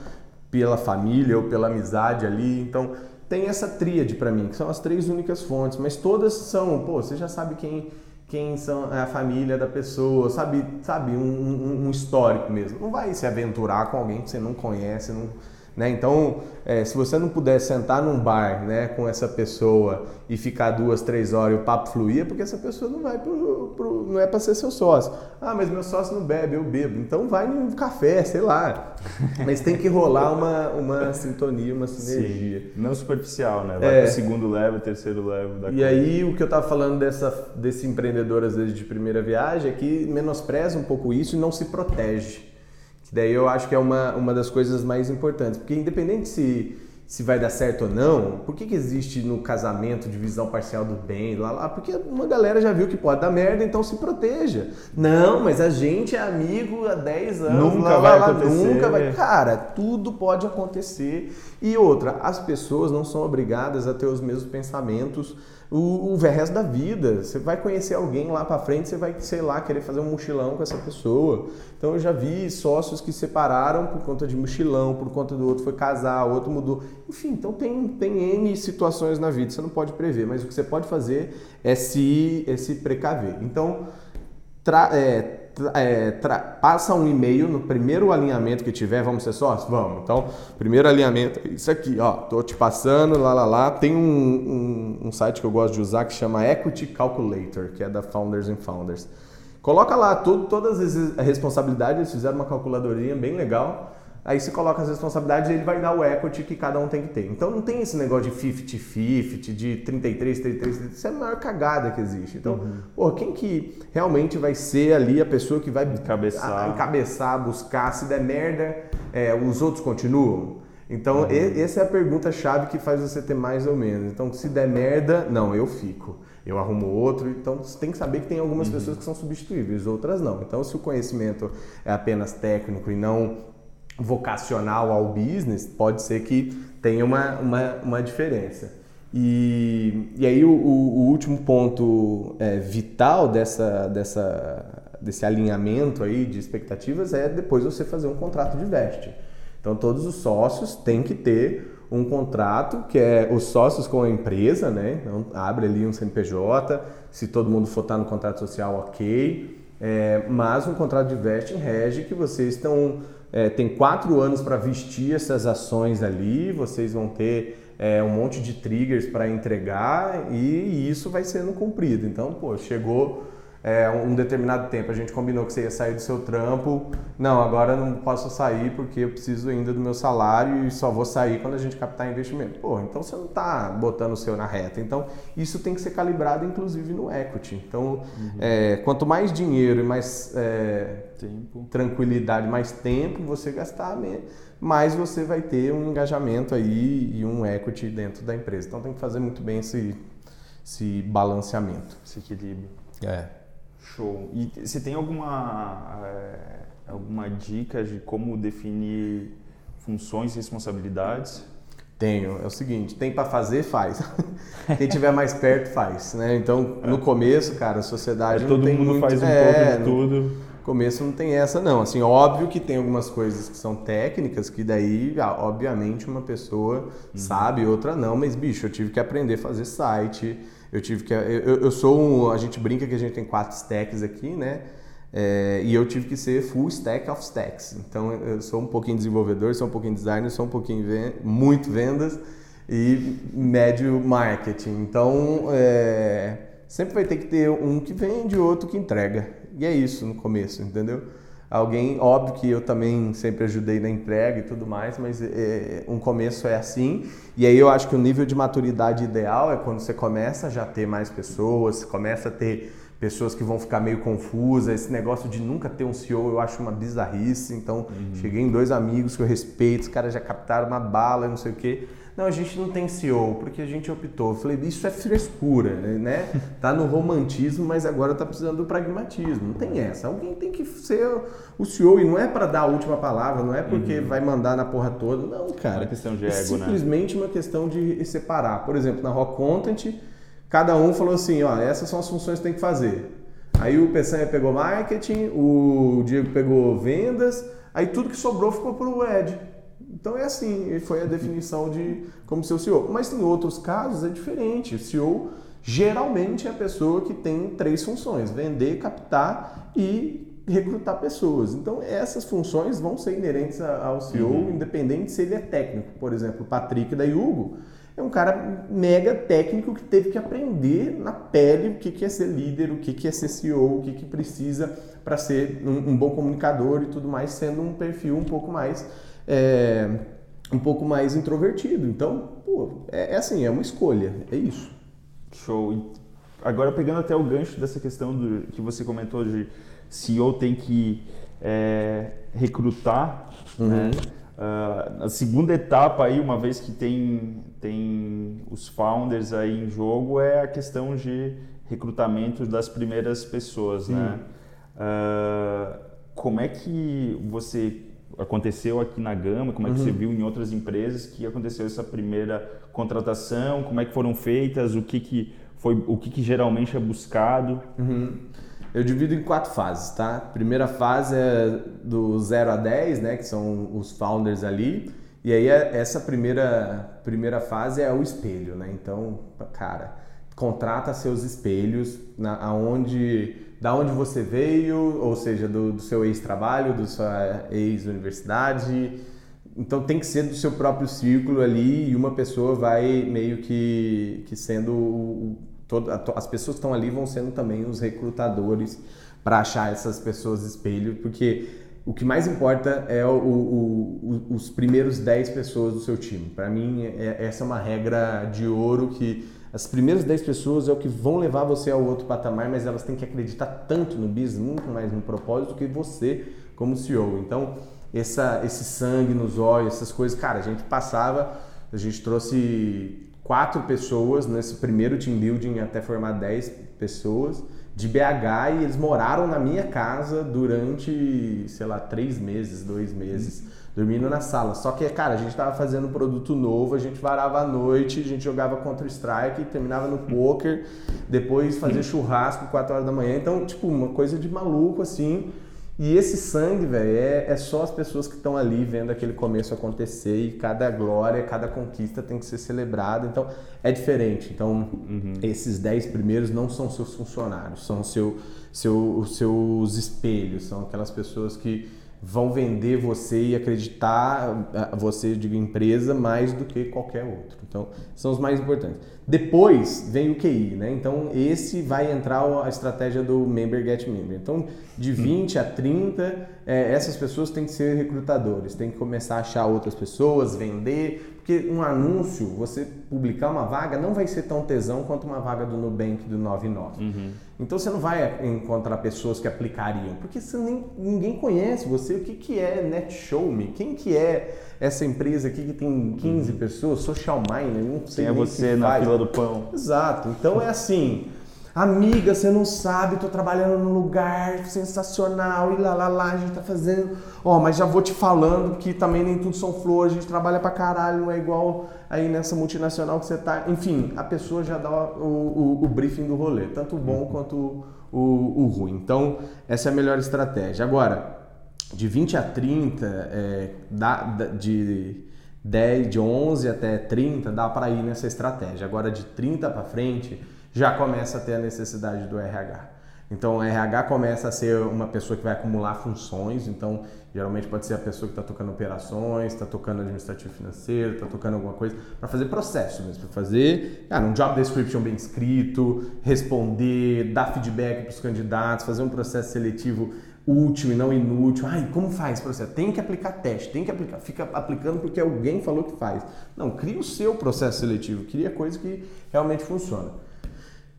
pela família ou pela amizade ali. Então tem essa tríade para mim, que são as três únicas fontes, mas todas são, pô, você já sabe quem quem são é a família da pessoa, sabe, sabe um, um, um histórico mesmo. Não vai se aventurar com alguém que você não conhece, não né? Então, é, se você não puder sentar num bar né, com essa pessoa e ficar duas, três horas e o papo fluir, é porque essa pessoa não vai pro, pro não é para ser seu sócio. Ah, mas meu sócio não bebe, eu bebo. Então vai num café, sei lá. Mas tem que rolar uma, uma sintonia, uma sinergia. Sim. Não superficial, né? Vai é. pro segundo level, terceiro level da E coisa. aí o que eu estava falando dessa, desse empreendedor, às vezes, de primeira viagem, é que menospreza um pouco isso e não se protege. Daí eu acho que é uma, uma das coisas mais importantes, porque independente se, se vai dar certo ou não, por que, que existe no casamento divisão parcial do bem, lá, lá? Porque uma galera já viu que pode dar merda, então se proteja. Não, mas a gente é amigo há 10 anos, nunca lá, vai lá, acontecer. Nunca vai. Cara, tudo pode acontecer. E outra, as pessoas não são obrigadas a ter os mesmos pensamentos o, o resto da vida. Você vai conhecer alguém lá para frente, você vai, sei lá, querer fazer um mochilão com essa pessoa. Então eu já vi sócios que separaram por conta de mochilão, por conta do outro foi casar, o outro mudou. Enfim, então tem, tem N situações na vida, você não pode prever, mas o que você pode fazer é se, é se precaver. Então, tra, é, é, passa um e-mail no primeiro alinhamento que tiver, vamos ser sócios? Vamos. Então, primeiro alinhamento, isso aqui, ó, tô te passando, lá, lá, lá. Tem um, um, um site que eu gosto de usar que chama Equity Calculator, que é da Founders and Founders. Coloca lá tudo, todas as responsabilidades, eles fizeram uma calculadorinha bem legal. Aí você coloca as responsabilidades e ele vai dar o equity que cada um tem que ter. Então não tem esse negócio de 50-50, de 33, 33, isso é a maior cagada que existe. Então, uhum. pô, quem que realmente vai ser ali a pessoa que vai encabeçar, encabeçar buscar, se der merda, é, os outros continuam? Então, uhum. e, essa é a pergunta-chave que faz você ter mais ou menos. Então, se der merda, não, eu fico. Eu arrumo outro. Então, você tem que saber que tem algumas uhum. pessoas que são substituíveis, outras não. Então, se o conhecimento é apenas técnico e não vocacional ao business, pode ser que tenha uma, uma, uma diferença. E, e aí o, o último ponto é, vital dessa, dessa, desse alinhamento aí de expectativas é depois você fazer um contrato de veste. Então todos os sócios têm que ter um contrato que é os sócios com a empresa, né? Então, abre ali um CNPJ, se todo mundo for estar no contrato social, ok. É, mas um contrato de vesting rege que vocês estão é, tem quatro anos para vestir essas ações ali, vocês vão ter é, um monte de triggers para entregar e, e, isso vai sendo cumprido. Então, pô, chegou é, um determinado tempo. A gente combinou que você ia sair do seu trampo. Não, agora não posso sair porque eu preciso ainda do meu salário e só vou sair quando a gente captar investimento. Pô, então você não está botando o seu na reta. Então isso tem que ser calibrado, inclusive no equity. Então, uhum. é, quanto mais dinheiro e mais é, tranquilidade, mais tempo você gastar, mais você vai ter um engajamento aí e um equity dentro da empresa. Então tem que fazer muito bem esse, esse balanceamento. Esse equilíbrio. É. Show. E você tem alguma, é, alguma dica de como definir funções e responsabilidades? Tenho. É o seguinte, tem para fazer, faz. Quem tiver mais perto, faz. Né? Então, no começo, cara, a sociedade é, todo tem mundo muito... faz um é, pouco de tudo. No começo não tem essa, não. Assim, óbvio que tem algumas coisas que são técnicas, que daí, ah, obviamente, uma pessoa uhum. sabe, outra não. Mas, bicho, eu tive que aprender a fazer site, eu tive que. Eu, eu sou um. A gente brinca que a gente tem quatro stacks aqui, né? É, e eu tive que ser full stack of stacks. Então eu sou um pouquinho desenvolvedor, sou um pouquinho designer, sou um pouquinho muito vendas e médio marketing. Então é, sempre vai ter que ter um que vende, outro que entrega. E é isso no começo, entendeu? Alguém, óbvio que eu também sempre ajudei na entrega e tudo mais, mas é, um começo é assim. E aí eu acho que o nível de maturidade ideal é quando você começa a já ter mais pessoas, começa a ter pessoas que vão ficar meio confusas. Esse negócio de nunca ter um CEO eu acho uma bizarrice. Então, uhum. cheguei em dois amigos que eu respeito, os caras já captaram uma bala, não sei o quê. Não, a gente não tem CEO, porque a gente optou. Eu falei, isso é frescura, né? Tá no romantismo, mas agora tá precisando do pragmatismo. Não tem essa. Alguém tem que ser o CEO e não é para dar a última palavra, não é porque uhum. vai mandar na porra toda. Não, cara. É uma questão de ego, é simplesmente né? uma questão de separar. Por exemplo, na Rock Content, cada um falou assim, ó, essas são as funções que tem que fazer. Aí o Peçanha pegou marketing, o Diego pegou vendas, aí tudo que sobrou ficou pro Ed. Então é assim, foi a definição de como ser o CEO. Mas em outros casos é diferente. O CEO geralmente é a pessoa que tem três funções: vender, captar e recrutar pessoas. Então essas funções vão ser inerentes ao CEO, uhum. independente se ele é técnico. Por exemplo, o Patrick da Hugo é um cara mega técnico que teve que aprender na pele o que é ser líder, o que é ser CEO, o que precisa para ser um bom comunicador e tudo mais, sendo um perfil um pouco mais é, um pouco mais introvertido. Então, pô, é, é, assim, é uma escolha, é isso. Show. Agora pegando até o gancho dessa questão do, que você comentou de CEO tem que é, recrutar, uhum. né? Uh, a segunda etapa aí, uma vez que tem, tem os founders aí em jogo, é a questão de recrutamento das primeiras pessoas, né? Uh, como é que você aconteceu aqui na Gama, como é que uhum. você viu em outras empresas que aconteceu essa primeira contratação, como é que foram feitas, o que, que foi, o que, que geralmente é buscado? Uhum. Eu divido em quatro fases, tá? Primeira fase é do 0 a 10, né, que são os founders ali. E aí é, essa primeira primeira fase é o espelho, né? Então, cara, contrata seus espelhos na aonde da onde você veio, ou seja, do, do seu ex-trabalho, da sua ex-universidade. Então tem que ser do seu próprio círculo ali e uma pessoa vai meio que, que sendo. Todo, as pessoas que estão ali vão sendo também os recrutadores para achar essas pessoas espelho, porque o que mais importa é o, o, o, os primeiros 10 pessoas do seu time. Para mim, é, essa é uma regra de ouro que as primeiras 10 pessoas é o que vão levar você ao outro patamar, mas elas têm que acreditar tanto no business, muito mais no propósito, que você como CEO. Então, essa, esse sangue nos olhos, essas coisas, cara, a gente passava, a gente trouxe quatro pessoas nesse primeiro team building até formar 10 pessoas de BH e eles moraram na minha casa durante, sei lá, três meses, dois meses dormindo na sala. Só que, cara, a gente tava fazendo um produto novo, a gente varava à noite, a gente jogava Counter-Strike, terminava no poker, depois fazia churrasco 4 horas da manhã. Então, tipo, uma coisa de maluco assim. E esse sangue, velho, é, é só as pessoas que estão ali vendo aquele começo acontecer e cada glória, cada conquista tem que ser celebrada. Então, é diferente. Então, uhum. esses 10 primeiros não são seus funcionários, são seu, seu, os seus espelhos, são aquelas pessoas que vão vender você e acreditar você de empresa mais do que qualquer outro. Então, são os mais importantes. Depois vem o QI, né? Então, esse vai entrar a estratégia do Member Get Member. Então, de 20 a 30, é, essas pessoas têm que ser recrutadores, têm que começar a achar outras pessoas, vender, porque um anúncio, você publicar uma vaga, não vai ser tão tesão quanto uma vaga do Nubank do 99. Uhum. Então você não vai encontrar pessoas que aplicariam, porque você nem, ninguém conhece você. O que, que é NetShowMe? Quem que é essa empresa aqui que tem 15 uhum. pessoas? Social Miner? Não sei Quem é você na fila do pão? Exato. Então é assim. Amiga, você não sabe, tô trabalhando num lugar sensacional e lá lá lá, a gente tá fazendo. Ó, mas já vou te falando que também nem tudo são flores, a gente trabalha pra caralho, não é igual aí nessa multinacional que você tá. Enfim, a pessoa já dá o, o, o briefing do rolê, tanto o bom quanto o, o, ruim. Então, essa é a melhor estratégia. Agora, de 20 a 30, é, dá, de 10, de 11 até 30, dá para ir nessa estratégia. Agora, de 30 para frente já começa a ter a necessidade do RH. Então, o RH começa a ser uma pessoa que vai acumular funções. Então, geralmente pode ser a pessoa que está tocando operações, está tocando administrativo financeiro, está tocando alguma coisa, para fazer processo mesmo, para fazer cara, um job description bem escrito, responder, dar feedback para os candidatos, fazer um processo seletivo útil e não inútil. Ai, como faz processo? Tem que aplicar teste, tem que aplicar, fica aplicando porque alguém falou que faz. Não, cria o seu processo seletivo, cria coisa que realmente funciona.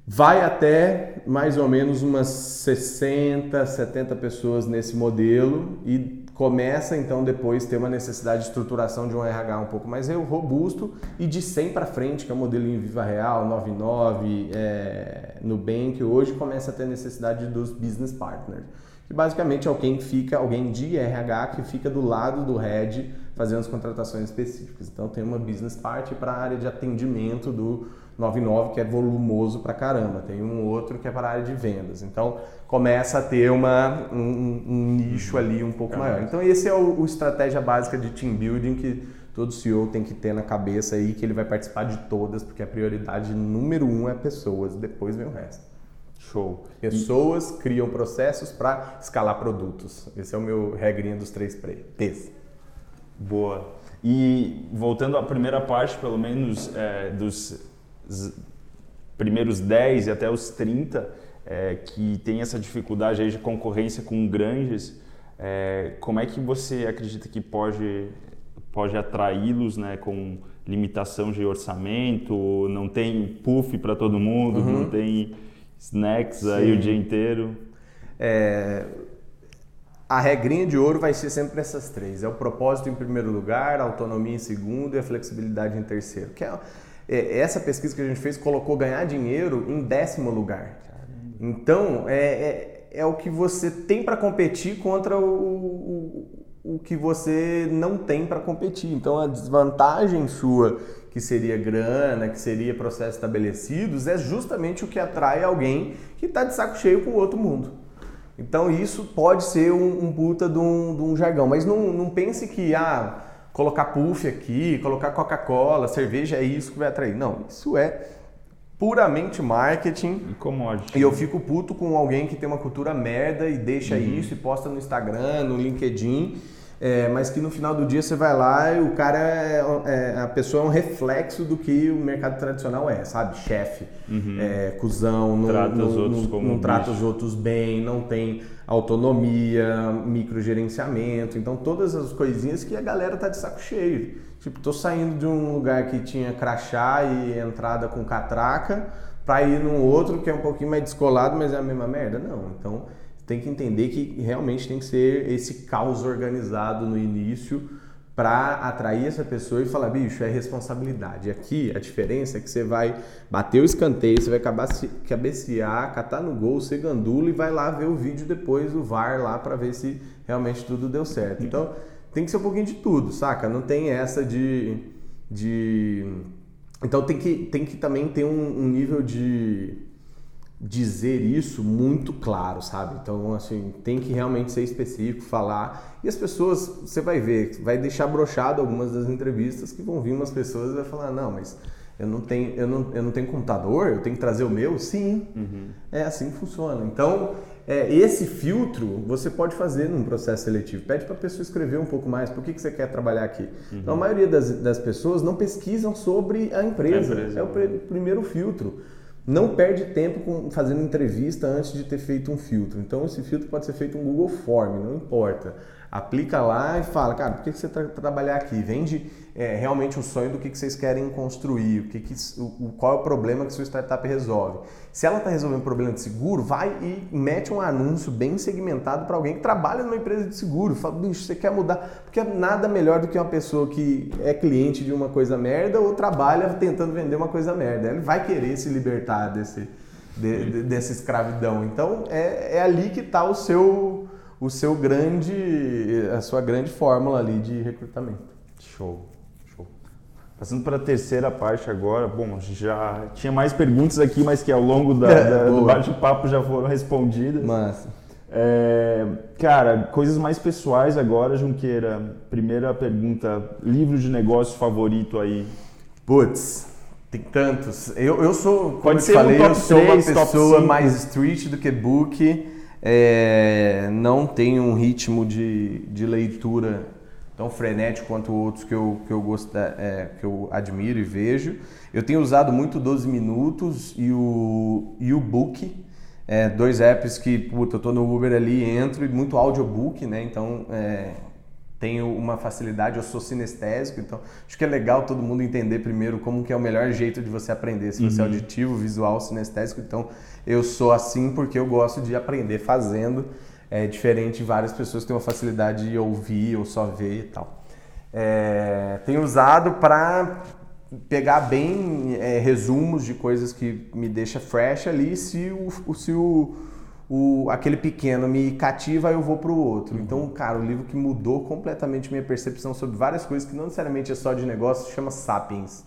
Vai até mais ou menos umas 60, 70 pessoas nesse modelo e começa então depois ter uma necessidade de estruturação de um RH um pouco mais robusto e de 100 para frente, que é o modelo em Viva Real, 99, é, Nubank, hoje começa a ter necessidade dos business partners, que basicamente é alguém fica, alguém de RH que fica do lado do head fazendo as contratações específicas. Então tem uma business part para a área de atendimento do 99 que é volumoso pra caramba, tem um outro que é para a área de vendas. Então começa a ter uma, um, um nicho ali um pouco maior. Então esse é o, o, estratégia básica de team building que todo CEO tem que ter na cabeça aí, que ele vai participar de todas, porque a prioridade número um é pessoas, depois vem o resto. Show. Pessoas e... criam processos para escalar produtos. Esse é o meu regrinha dos três P's. Boa. E voltando à primeira parte, pelo menos, é, dos primeiros 10 e até os 30 é, que tem essa dificuldade aí de concorrência com grandes, é, como é que você acredita que pode, pode atraí-los né, com limitação de orçamento, não tem puff para todo mundo, uhum. não tem snacks Sim. aí o dia inteiro? É, a regrinha de ouro vai ser sempre essas três. É o propósito em primeiro lugar, a autonomia em segundo e a flexibilidade em terceiro. Que é, essa pesquisa que a gente fez colocou ganhar dinheiro em décimo lugar. Então, é, é, é o que você tem para competir contra o, o, o que você não tem para competir. Então, a desvantagem sua, que seria grana, que seria processos estabelecidos, é justamente o que atrai alguém que está de saco cheio com o outro mundo. Então, isso pode ser um, um puta de um, de um jargão. Mas não, não pense que, ah, colocar puff aqui, colocar Coca-Cola, cerveja é isso que vai atrair. Não, isso é puramente marketing. E commodity. E eu fico puto com alguém que tem uma cultura merda e deixa uhum. isso e posta no Instagram, no LinkedIn é, mas que no final do dia você vai lá e o cara é, é, a pessoa é um reflexo do que o mercado tradicional é, sabe? Chefe, uhum. é, cuzão, não trata, não, os, outros não, não trata os outros bem, não tem autonomia, microgerenciamento, então todas as coisinhas que a galera tá de saco cheio. Tipo, tô saindo de um lugar que tinha crachá e entrada com catraca para ir num outro que é um pouquinho mais descolado, mas é a mesma merda? Não. Então, tem que entender que realmente tem que ser esse caos organizado no início para atrair essa pessoa e falar, bicho, é responsabilidade. Aqui a diferença é que você vai bater o escanteio, você vai cabecear, catar no gol, ser gandula e vai lá ver o vídeo depois do VAR lá para ver se realmente tudo deu certo. Então tem que ser um pouquinho de tudo, saca? Não tem essa de. de... Então tem que, tem que também ter um, um nível de dizer isso muito claro, sabe? Então, assim, tem que realmente ser específico, falar. E as pessoas, você vai ver, vai deixar brochado algumas das entrevistas que vão vir umas pessoas e vai falar: "Não, mas eu não tenho, eu não, eu não tenho computador, eu tenho que trazer o meu". Sim. Uhum. É assim que funciona. Então, é, esse filtro você pode fazer num processo seletivo. Pede para a pessoa escrever um pouco mais, por que, que você quer trabalhar aqui. Uhum. Então, a maioria das, das pessoas não pesquisam sobre a empresa. A empresa é o pr primeiro filtro. Não perde tempo com, fazendo entrevista antes de ter feito um filtro. Então, esse filtro pode ser feito um Google Form, não importa aplica lá e fala, cara, por que você está trabalhar aqui? Vende é, realmente o sonho do que, que vocês querem construir, o que, que o, qual é o problema que sua startup resolve. Se ela está resolvendo um problema de seguro, vai e mete um anúncio bem segmentado para alguém que trabalha numa empresa de seguro. Fala, bicho, você quer mudar? Porque nada melhor do que uma pessoa que é cliente de uma coisa merda ou trabalha tentando vender uma coisa merda. Ele vai querer se libertar desse, de, de, dessa escravidão. Então é, é ali que está o seu o seu grande, a sua grande fórmula ali de recrutamento. Show, show. Passando para a terceira parte agora, bom, já tinha mais perguntas aqui, mas que ao longo da, da, do bate-papo já foram respondidas. Massa. É, cara, coisas mais pessoais agora, Junqueira. Primeira pergunta, livro de negócio favorito aí? Putz, tem tantos. Eu, eu sou, como Pode eu ser falei, um eu sou 3, uma pessoa mais street do que book é, não tem um ritmo de, de leitura tão frenético quanto outros que eu, que, eu gosto, é, que eu admiro e vejo. Eu tenho usado muito 12 Minutos e o, e o Book, é, dois apps que, puta, eu tô no Uber ali, entro e muito audiobook, né? Então, é, tenho uma facilidade, eu sou sinestésico, então acho que é legal todo mundo entender primeiro como que é o melhor jeito de você aprender, se você é uhum. é auditivo, visual, sinestésico, então eu sou assim porque eu gosto de aprender fazendo, é diferente de várias pessoas que têm uma facilidade de ouvir ou só ver e tal. É, tenho usado para pegar bem é, resumos de coisas que me deixa fresh ali, se o, se o o, aquele pequeno me cativa, eu vou para o outro. Então, cara, o livro que mudou completamente minha percepção sobre várias coisas que não necessariamente é só de negócio, se chama Sapiens.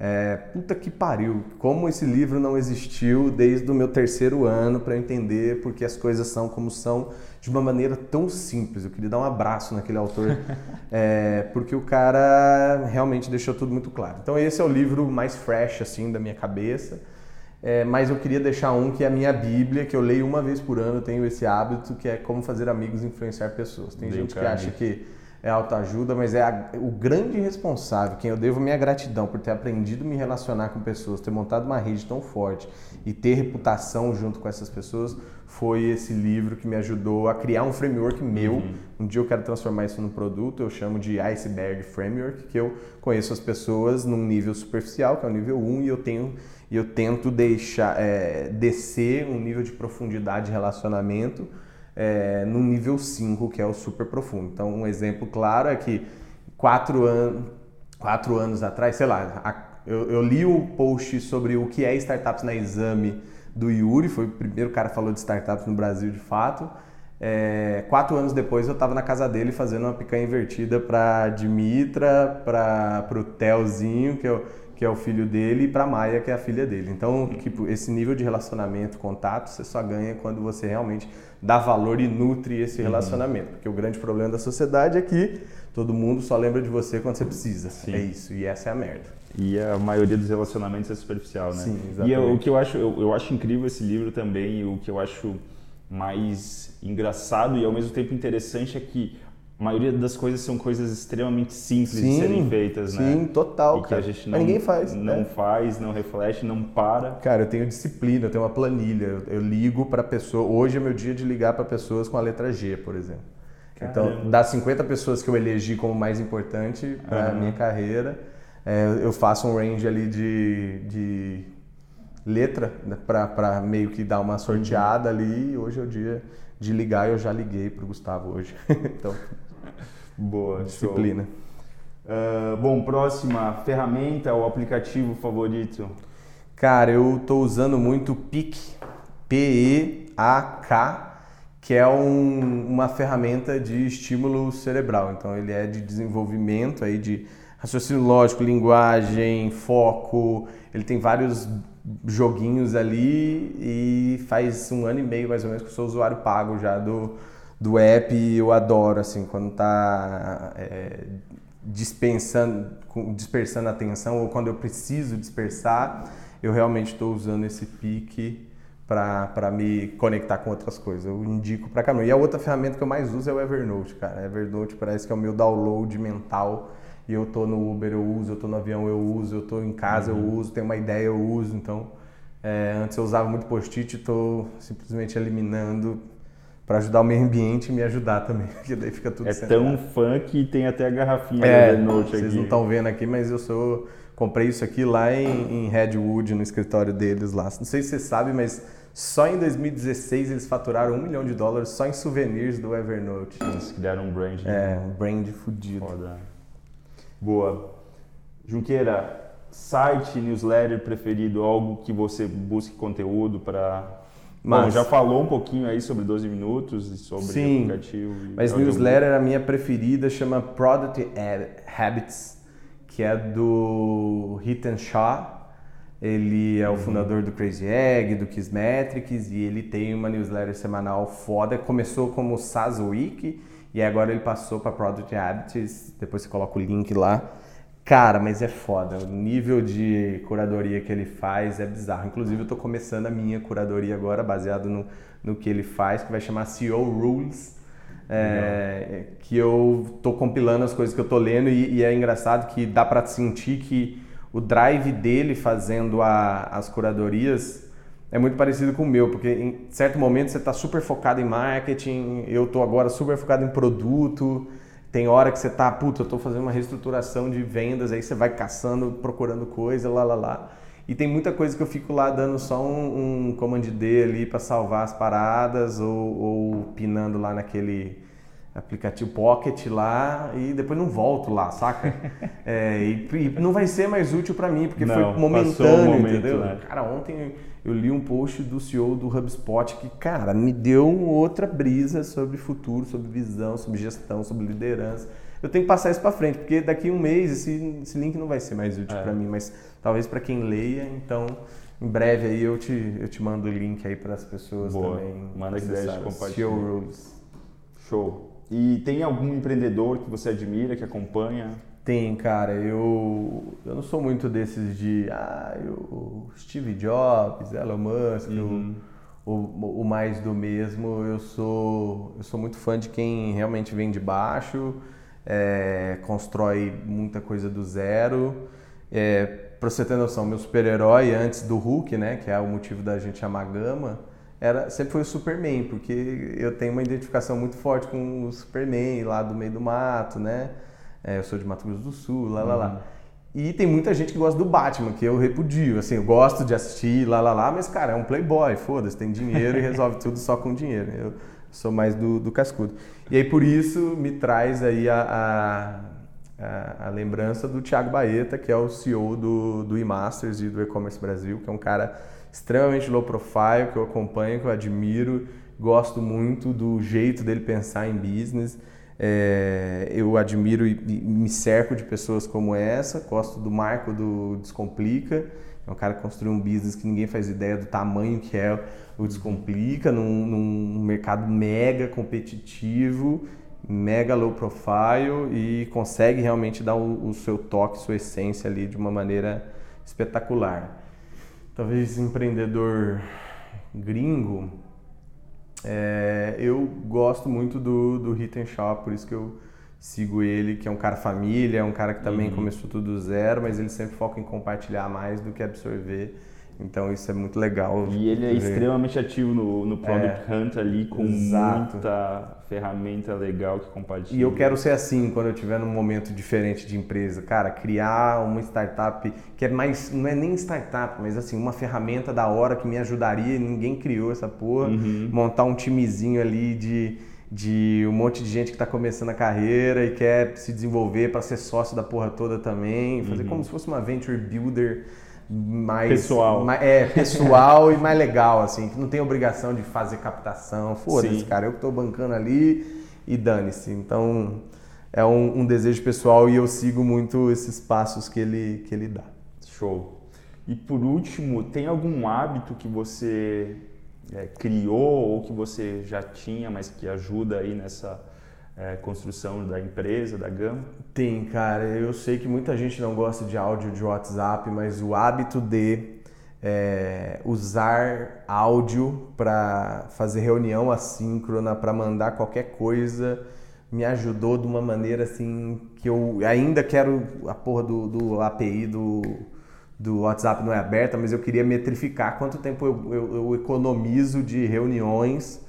É, puta que pariu, como esse livro não existiu desde o meu terceiro ano para entender porque as coisas são como são de uma maneira tão simples. Eu queria dar um abraço naquele autor, é, porque o cara realmente deixou tudo muito claro. Então esse é o livro mais fresh assim da minha cabeça. É, mas eu queria deixar um que é a minha Bíblia, que eu leio uma vez por ano, eu tenho esse hábito, que é Como Fazer Amigos e Influenciar Pessoas. Tem Bem gente que acha que é autoajuda, mas é a, o grande responsável, quem eu devo minha gratidão por ter aprendido a me relacionar com pessoas, ter montado uma rede tão forte e ter reputação junto com essas pessoas, foi esse livro que me ajudou a criar um framework meu. Uhum. Um dia eu quero transformar isso num produto, eu chamo de Iceberg Framework, que eu conheço as pessoas num nível superficial, que é o nível 1, e eu tenho e eu tento deixar é, descer um nível de profundidade de relacionamento é, no nível 5, que é o super profundo. Então, um exemplo claro é que quatro, an quatro anos atrás, sei lá, a, eu, eu, li o post sobre o que é startups na exame do Yuri, foi o primeiro cara que falou de startups no Brasil de fato. É, quatro anos depois eu estava na casa dele fazendo uma picanha invertida para Dimitra, para o Telzinho, que eu que é o filho dele, e para Maia, que é a filha dele. Então, tipo, esse nível de relacionamento, contato, você só ganha quando você realmente dá valor e nutre esse uhum. relacionamento. Uhum. Porque o grande problema da sociedade é que todo mundo só lembra de você quando você precisa. Sim. É isso, e essa é a merda. E a maioria dos relacionamentos é superficial, né? Sim, exatamente. E eu, o que eu acho, eu, eu acho incrível esse livro também, o que eu acho mais engraçado e ao mesmo tempo interessante é que a maioria das coisas são coisas extremamente simples sim, de serem feitas, sim, né? Sim, total, e cara. que a gente não, Mas ninguém faz. Não né? faz, não reflete, não para. Cara, eu tenho disciplina, eu tenho uma planilha. Eu, eu ligo para pessoa. Hoje é meu dia de ligar para pessoas com a letra G, por exemplo. Caramba. Então, das 50 pessoas que eu elegi como mais importante para uhum. minha carreira, é, eu faço um range ali de, de letra né, para meio que dar uma sorteada uhum. ali. Hoje é o dia de ligar, eu já liguei para o Gustavo hoje. então. Boa, disciplina. Uh, bom, próxima ferramenta ou aplicativo favorito? Cara, eu estou usando muito o PEAK, P-E-A-K, que é um, uma ferramenta de estímulo cerebral. Então, ele é de desenvolvimento aí de raciocínio lógico, linguagem, foco. Ele tem vários joguinhos ali e faz um ano e meio mais ou menos que eu sou usuário pago já do do app eu adoro, assim, quando tá é, dispensando, dispersando a atenção ou quando eu preciso dispersar, eu realmente estou usando esse pique para me conectar com outras coisas. Eu indico para caramba. E a outra ferramenta que eu mais uso é o Evernote, cara. Evernote parece que é o meu download mental. E eu tô no Uber, eu uso, eu tô no avião, eu uso, eu tô em casa, uhum. eu uso, tenho uma ideia, eu uso. Então, é, antes eu usava muito post-it, estou simplesmente eliminando para ajudar o meio ambiente e me ajudar também, porque daí fica tudo É tão fã que tem até a garrafinha é, do Evernote aqui. Vocês não estão vendo aqui, mas eu sou comprei isso aqui lá em, em Redwood, no escritório deles lá. Não sei se você sabe, mas só em 2016 eles faturaram um milhão de dólares só em souvenirs do Evernote. Eles criaram um brand. Né? É, um brand fudido. Foda. Boa. Junqueira, site, newsletter preferido, algo que você busque conteúdo para mas, Bom, já falou um pouquinho aí sobre 12 minutos e sobre sim, aplicativo. mas newsletter, a minha preferida chama Product Habits, que é do Hiten Shah ele é o uhum. fundador do Crazy Egg, do Kissmetrics e ele tem uma newsletter semanal foda. Começou como SaaS Week e agora ele passou para Product Habits. Depois você coloca o link lá. Cara, mas é foda. O nível de curadoria que ele faz é bizarro. Inclusive, eu estou começando a minha curadoria agora, baseado no, no que ele faz, que vai chamar CEO Rules. É, que eu estou compilando as coisas que eu estou lendo e, e é engraçado que dá para sentir que o drive dele fazendo a, as curadorias é muito parecido com o meu, porque em certo momento você está super focado em marketing, eu estou agora super focado em produto, tem hora que você está, puta, eu estou fazendo uma reestruturação de vendas, aí você vai caçando, procurando coisa, lá, lá, lá. E tem muita coisa que eu fico lá dando só um, um command D ali para salvar as paradas ou, ou pinando lá naquele aplicativo Pocket lá e depois não volto lá, saca? é, e, e, não vai ser mais útil para mim, porque não, foi momentâneo, momento, entendeu? Né? Cara, ontem eu li um post do CEO do HubSpot que, cara, me deu outra brisa sobre futuro, sobre visão, sobre gestão, sobre liderança. Eu tenho que passar isso para frente, porque daqui a um mês esse, esse link não vai ser mais útil é. para mim, mas talvez para quem leia, então em breve aí eu te, eu te mando o link aí para as pessoas Boa. também. Manda que ideia de compartilhar. Show. E tem algum empreendedor que você admira, que acompanha? Tem, cara. Eu, eu não sou muito desses de ah, eu, Steve Jobs, Elon Musk, uhum. o, o, o, mais do mesmo. Eu sou, eu sou muito fã de quem realmente vem de baixo, é, constrói muita coisa do zero. É, pra você ter noção, meu super-herói antes do Hulk, né, que é o motivo da gente chamar Gama, era, sempre foi o Superman, porque eu tenho uma identificação muito forte com o Superman lá do meio do mato, né? É, eu sou de Mato Grosso do Sul, lá, lá, lá. Uhum. E tem muita gente que gosta do Batman, que eu repudio. Assim, eu gosto de assistir, lá, lá, lá, mas, cara, é um playboy, foda-se, tem dinheiro e resolve tudo só com dinheiro. Eu sou mais do, do cascudo. E aí, por isso, me traz aí a, a, a, a lembrança do Thiago Baeta, que é o CEO do, do eMasters e do E-Commerce Brasil, que é um cara extremamente low profile, que eu acompanho, que eu admiro, gosto muito do jeito dele pensar em business. É, eu admiro e, me cerco de pessoas como essa, gosto do Marco do Descomplica, é um cara que construiu um business que ninguém faz ideia do tamanho que é o Descomplica, num, num mercado mega competitivo, mega low profile e consegue realmente dar o, o seu toque, sua essência ali de uma maneira espetacular. Talvez empreendedor gringo, é, eu gosto muito do, do Hit and Shop, por isso que eu sigo ele, que é um cara família, é um cara que também uhum. começou tudo do zero, mas ele sempre foca em compartilhar mais do que absorver. Então isso é muito legal. E ele é ver. extremamente ativo no, no Product é, Hunt ali, com exato. muita ferramenta legal que compartilha. E eu quero ser assim quando eu estiver num momento diferente de empresa. Cara, criar uma startup que é mais. não é nem startup, mas assim, uma ferramenta da hora que me ajudaria, ninguém criou essa porra. Uhum. Montar um timezinho ali de de um monte de gente que está começando a carreira e quer se desenvolver para ser sócio da porra toda também, fazer uhum. como se fosse uma venture builder mais pessoal, mais, é pessoal e mais legal assim, que não tem obrigação de fazer captação. Foda-se, cara, eu que estou bancando ali e dane-se. Então é um, um, desejo pessoal e eu sigo muito esses passos que ele que ele dá. Show. E por último, tem algum hábito que você é, criou ou que você já tinha, mas que ajuda aí nessa é, construção da empresa, da Gama? Tem, cara. Eu sei que muita gente não gosta de áudio de WhatsApp, mas o hábito de é, usar áudio para fazer reunião assíncrona, para mandar qualquer coisa, me ajudou de uma maneira assim que eu ainda quero a porra do, do API do, do WhatsApp não é aberta, mas eu queria metrificar quanto tempo eu, eu, eu economizo de reuniões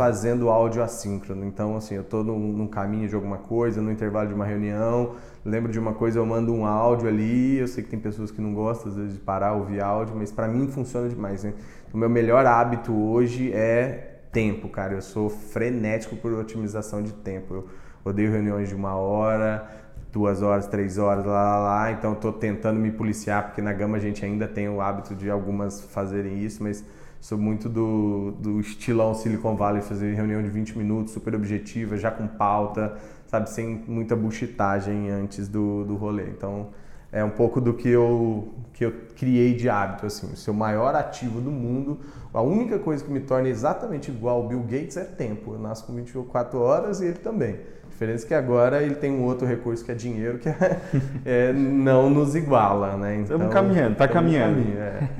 fazendo áudio assíncrono. Então, assim, eu estou num, num, caminho de alguma coisa, no intervalo de uma reunião, lembro de uma coisa, eu mando um áudio ali. Eu sei que tem pessoas que não gostam, às vezes, de parar, ouvir áudio, mas para mim funciona demais. Né? O meu melhor hábito hoje é tempo, cara. Eu sou frenético por otimização de tempo. Eu odeio reuniões de uma hora, duas horas, três horas, lá, lá, lá. Então, estou tentando me policiar, porque na Gama a gente ainda tem o hábito de algumas fazerem isso, mas Sou muito do, do estilão Silicon Valley, fazer reunião de 20 minutos, super objetiva, já com pauta, sabe, sem muita buchitagem antes do, do rolê. Então, é um pouco do que eu, que eu criei de hábito, assim, o seu maior ativo do mundo, a única coisa que me torna exatamente igual ao Bill Gates é tempo. Eu nasço com 24 horas e ele também. A diferença é que agora ele tem um outro recurso que é dinheiro, que é, é não nos iguala, né? Então, estamos caminhando, tá caminhando. Caminho, é.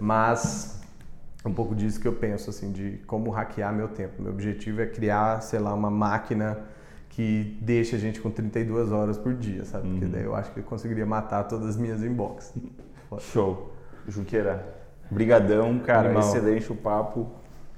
Mas um pouco disso que eu penso, assim, de como hackear meu tempo. Meu objetivo é criar, sei lá, uma máquina que deixe a gente com 32 horas por dia, sabe? Porque uhum. daí eu acho que eu conseguiria matar todas as minhas inbox. Show. Junqueira, brigadão, cara, Animal. excelente o papo.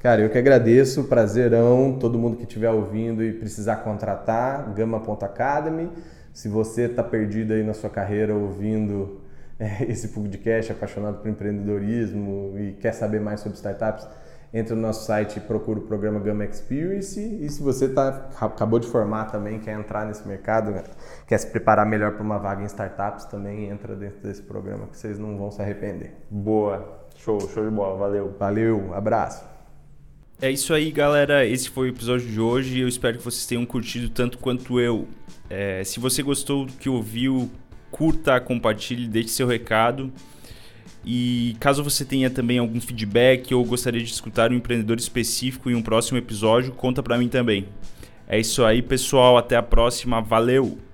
Cara, eu que agradeço, prazerão, todo mundo que estiver ouvindo e precisar contratar, gama.academy. Se você está perdido aí na sua carreira ouvindo é, esse podcast, apaixonado por empreendedorismo e quer saber mais sobre startups, entra no nosso site e procura o programa Gama Experience. E se você tá, acabou de formar também, quer entrar nesse mercado, quer se preparar melhor para uma vaga em startups, também entra dentro desse programa que vocês não vão se arrepender. Boa, show, show de bola, valeu. Valeu, abraço. É isso aí, galera. Esse foi o episódio de hoje. Eu espero que vocês tenham curtido tanto quanto eu. É, se você gostou do que ouviu, curta, compartilhe, deixe seu recado. E caso você tenha também algum feedback ou gostaria de escutar um empreendedor específico em um próximo episódio, conta para mim também. É isso aí, pessoal. Até a próxima. Valeu!